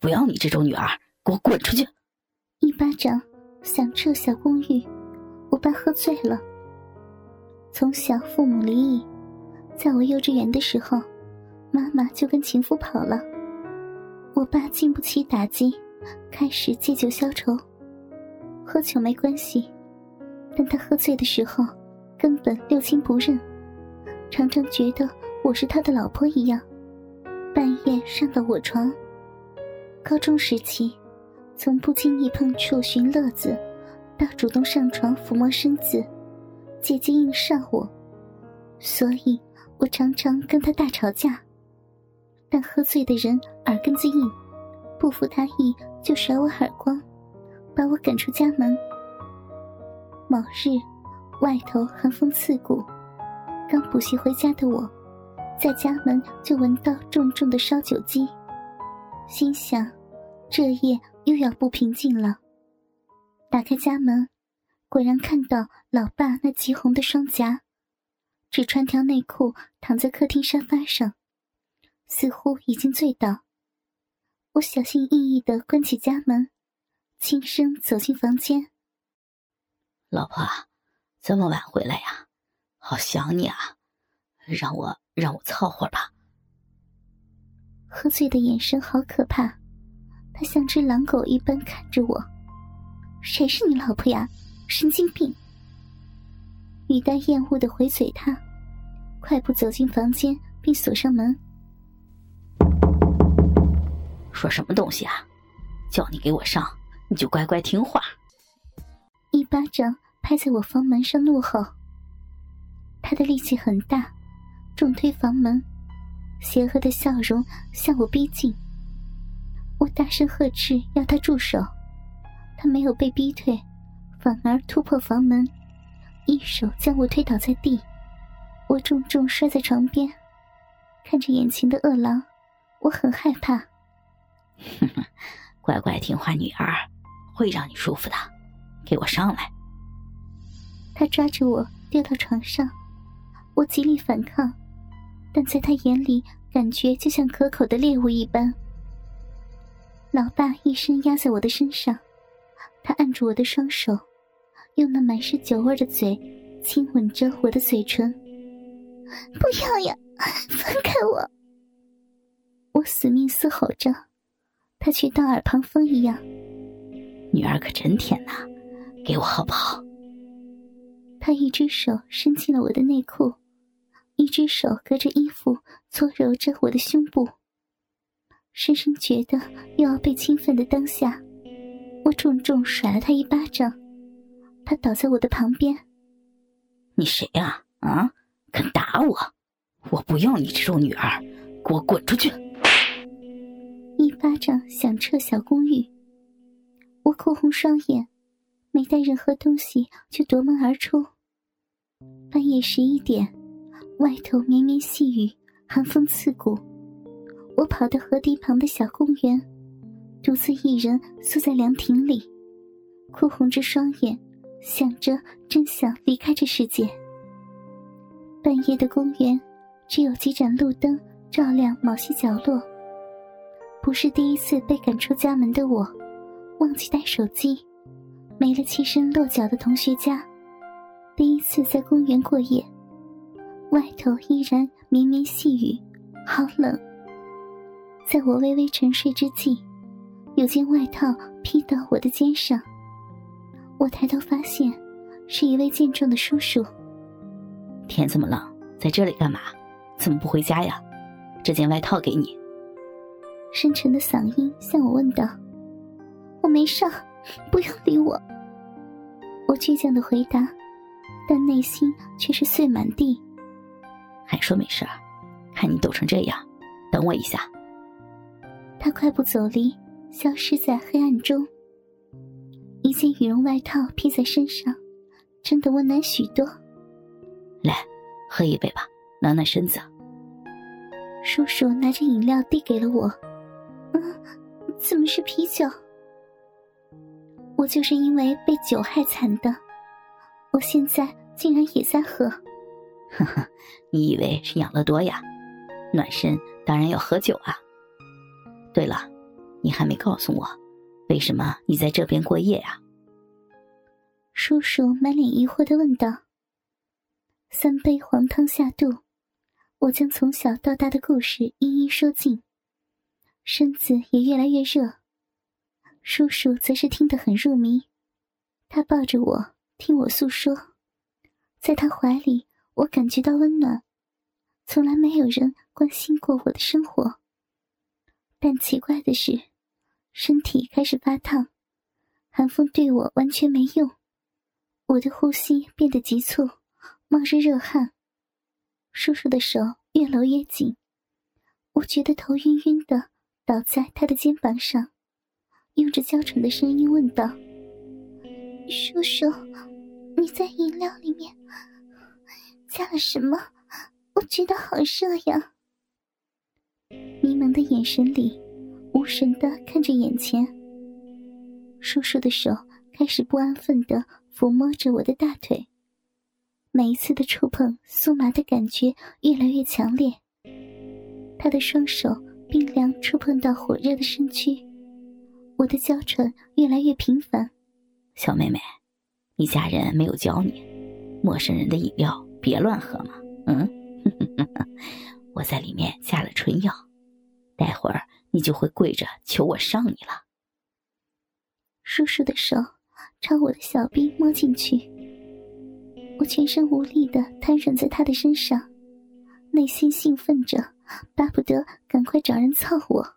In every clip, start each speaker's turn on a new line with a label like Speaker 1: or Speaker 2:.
Speaker 1: 不要你这种女儿，给我滚出去！
Speaker 2: 一巴掌响彻小公寓。我爸喝醉了。从小父母离异，在我幼稚园的时候，妈妈就跟情夫跑了。我爸经不起打击，开始借酒消愁。喝酒没关系，但他喝醉的时候，根本六亲不认，常常觉得我是他的老婆一样，半夜上到我床。高中时期，从不经意碰触寻乐子，到主动上床抚摸身子。姐姐硬上我，所以我常常跟他大吵架。但喝醉的人耳根子硬，不服他意就甩我耳光，把我赶出家门。某日，外头寒风刺骨，刚补习回家的我，在家门就闻到重重的烧酒鸡，心想，这夜又要不平静了。打开家门。果然看到老爸那极红的双颊，只穿条内裤躺在客厅沙发上，似乎已经醉倒。我小心翼翼的关起家门，轻声走进房间。
Speaker 1: 老婆，这么晚回来呀？好想你啊！让我让我凑会儿吧。
Speaker 2: 喝醉的眼神好可怕，他像只狼狗一般看着我。谁是你老婆呀？神经病！语带厌恶的回嘴，他快步走进房间，并锁上门。
Speaker 1: 说什么东西啊？叫你给我上，你就乖乖听话。
Speaker 2: 一巴掌拍在我房门上，怒吼。他的力气很大，重推房门，邪恶的笑容向我逼近。我大声呵斥，要他住手。他没有被逼退。反而突破房门，一手将我推倒在地，我重重摔在床边。看着眼前的恶狼，我很害怕。
Speaker 1: 哼哼，乖乖听话女儿，会让你舒服的。给我上来！
Speaker 2: 他抓着我丢到床上，我极力反抗，但在他眼里，感觉就像可口的猎物一般。老爸一身压在我的身上，他按住我的双手。用那满是酒味的嘴亲吻着我的嘴唇。不要呀，放开我！我死命嘶吼着，他却当耳旁风一样。
Speaker 1: 女儿可真甜呐，给我好不好？
Speaker 2: 他一只手伸进了我的内裤，一只手隔着衣服搓揉着我的胸部。深深觉得又要被侵犯的当下，我重重甩了他一巴掌。他倒在我的旁边。
Speaker 1: 你谁呀？啊，敢打我！我不要你这种女儿，给我滚出去！
Speaker 2: 一巴掌响彻小公寓。我哭红双眼，没带任何东西就夺门而出。半夜十一点，外头绵绵细雨，寒风刺骨。我跑到河堤旁的小公园，独自一人缩在凉亭里，哭红着双眼。想着，真想离开这世界。半夜的公园，只有几盏路灯照亮某些角落。不是第一次被赶出家门的我，忘记带手机，没了栖身落脚的同学家。第一次在公园过夜，外头依然绵绵细雨，好冷。在我微微沉睡之际，有件外套披到我的肩上。我抬头发现，是一位健壮的叔叔。
Speaker 1: 天这么冷，在这里干嘛？怎么不回家呀？这件外套给你。
Speaker 2: 深沉的嗓音向我问道：“我没事，不要理我。”我倔强的回答，但内心却是碎满地。
Speaker 1: 还说没事？看你抖成这样，等我一下。
Speaker 2: 他快步走离，消失在黑暗中。一件羽绒外套披在身上，真的温暖许多。
Speaker 1: 来，喝一杯吧，暖暖身子。
Speaker 2: 叔叔拿着饮料递给了我。嗯，怎么是啤酒？我就是因为被酒害惨的，我现在竟然也在喝。
Speaker 1: 呵呵，你以为是养乐多呀？暖身当然要喝酒啊。对了，你还没告诉我，为什么你在这边过夜呀？
Speaker 2: 叔叔满脸疑惑的问道。三杯黄汤下肚，我将从小到大的故事一一说尽，身子也越来越热。叔叔则是听得很入迷，他抱着我听我诉说，在他怀里，我感觉到温暖。从来没有人关心过我的生活，但奇怪的是，身体开始发烫，寒风对我完全没用，我的呼吸变得急促。冒着热汗，叔叔的手越搂越紧，我觉得头晕晕的，倒在他的肩膀上，用着娇喘的声音问道：“叔叔，你在饮料里面加了什么？我觉得好热呀！”迷茫的眼神里，无神的看着眼前。叔叔的手开始不安分的抚摸着我的大腿。每一次的触碰，酥麻的感觉越来越强烈。他的双手冰凉触碰到火热的身躯，我的娇喘越来越频繁。
Speaker 1: 小妹妹，你家人没有教你，陌生人的饮料别乱喝吗？嗯，我在里面加了春药，待会儿你就会跪着求我上你了。
Speaker 2: 叔叔的手朝我的小臂摸进去。我全身无力的瘫软在他的身上，内心兴奋着，巴不得赶快找人操我。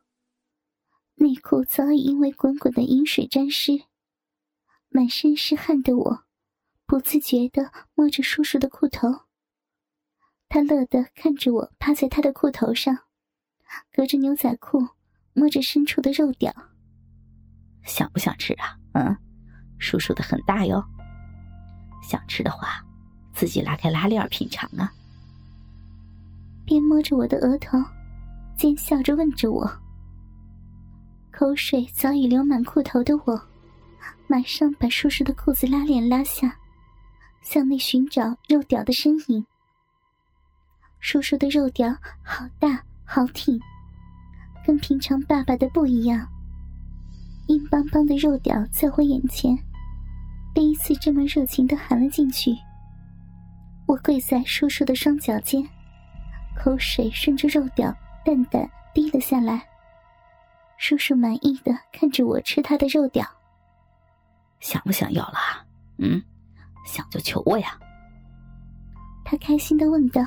Speaker 2: 内裤早已因为滚滚的饮水沾湿，满身是汗的我，不自觉的摸着叔叔的裤头。他乐得看着我趴在他的裤头上，隔着牛仔裤摸着深处的肉屌。
Speaker 1: 想不想吃啊？嗯，叔叔的很大哟。想吃的话。自己拉开拉链品尝啊！
Speaker 2: 边摸着我的额头，边笑着问着我。口水早已流满裤头的我，马上把叔叔的裤子拉链拉下，向内寻找肉屌的身影。叔叔的肉屌好大好挺，跟平常爸爸的不一样。硬邦邦的肉屌在我眼前，第一次这么热情的含了进去。我跪在叔叔的双脚间，口水顺着肉屌淡淡滴了下来。叔叔满意的看着我吃他的肉屌，
Speaker 1: 想不想要了？嗯，想就求我呀。
Speaker 2: 他开心的问道：“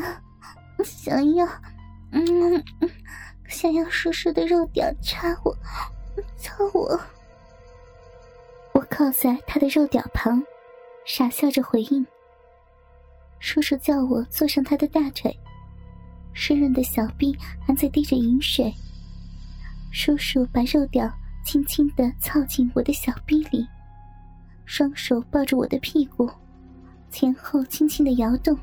Speaker 2: 想，想要，嗯，想要叔叔的肉屌插我，操我。”我靠在他的肉屌旁。傻笑着回应。叔叔叫我坐上他的大腿，湿润的小臂还在滴着饮水。叔叔把肉屌轻轻的操进我的小臂里，双手抱着我的屁股，前后轻轻的摇动。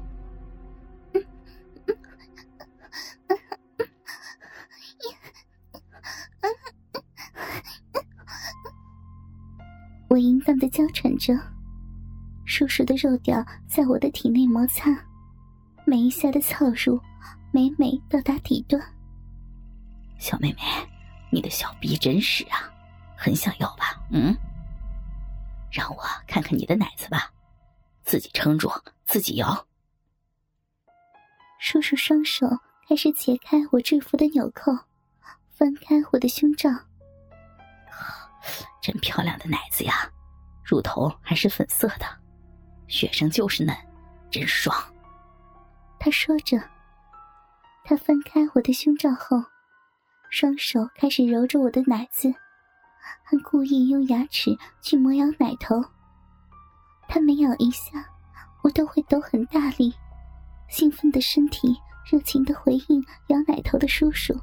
Speaker 2: 我淫荡的娇喘着。叔叔的肉屌在我的体内摩擦，每一下的操入，每每到达底端。
Speaker 1: 小妹妹，你的小逼真实啊，很想要吧？嗯，让我看看你的奶子吧，自己撑住，自己摇。
Speaker 2: 叔叔双手开始解开我制服的纽扣，翻开我的胸罩。
Speaker 1: 真漂亮的奶子呀，乳头还是粉色的。学生就是嫩，真爽。
Speaker 2: 他说着，他翻开我的胸罩后，双手开始揉着我的奶子，还故意用牙齿去磨咬奶头。他每咬一下，我都会抖很大力，兴奋的身体热情的回应咬奶头的叔叔。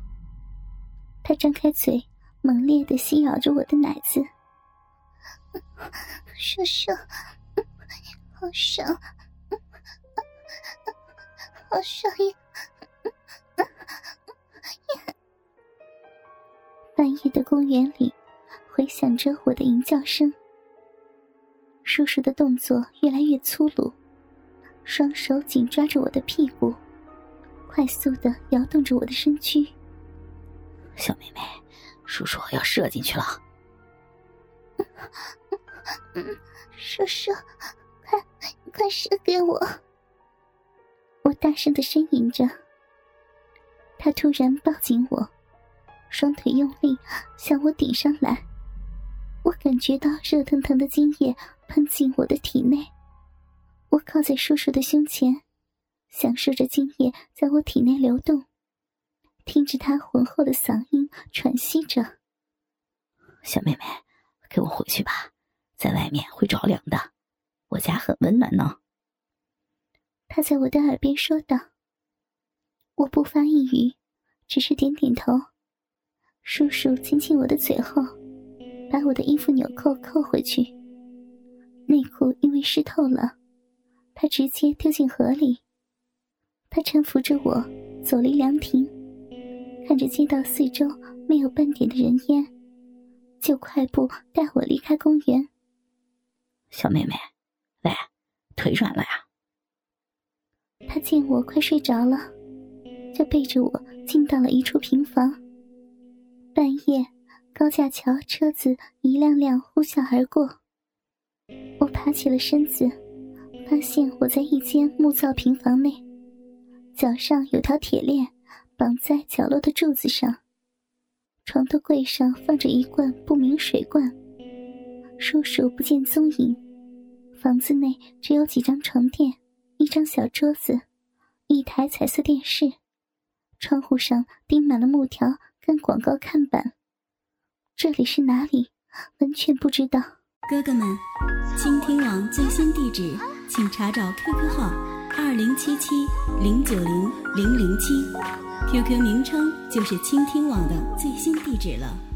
Speaker 2: 他张开嘴，猛烈的吸咬着我的奶子，叔叔。好爽，好爽呀！半夜的公园里，回响着我的吟叫声。叔叔的动作越来越粗鲁，双手紧抓着我的屁股，快速的摇动着我的身躯。
Speaker 1: 小妹妹，叔叔要射进去了。
Speaker 2: 叔叔，快快射给我！我大声的呻吟着。他突然抱紧我，双腿用力向我顶上来。我感觉到热腾腾的精液喷进我的体内。我靠在叔叔的胸前，享受着精液在我体内流动，听着他浑厚的嗓音喘息着：“
Speaker 1: 小妹妹，跟我回去吧，在外面会着凉的，我家很温暖呢。”
Speaker 2: 他在我的耳边说道。我不发一语，只是点点头。叔叔亲亲我的嘴后，把我的衣服纽扣扣回去。内裤因为湿透了，他直接丢进河里。他搀扶着我走离凉亭，看着街道四周没有半点的人烟，就快步带我离开公园。
Speaker 1: 小妹妹，喂，腿软了呀？
Speaker 2: 他见我快睡着了。就背着我进到了一处平房。半夜，高架桥车子一辆辆呼啸而过。我爬起了身子，发现我在一间木造平房内，脚上有条铁链绑在角落的柱子上。床头柜上放着一罐不明水罐。叔叔不见踪影。房子内只有几张床垫，一张小桌子，一台彩色电视。窗户上钉满了木条跟广告看板，这里是哪里？完全不知道。
Speaker 3: 哥哥们，倾听网最新地址，请查找 QQ 号二零七七零九零零零七，QQ 名称就是倾听网的最新地址了。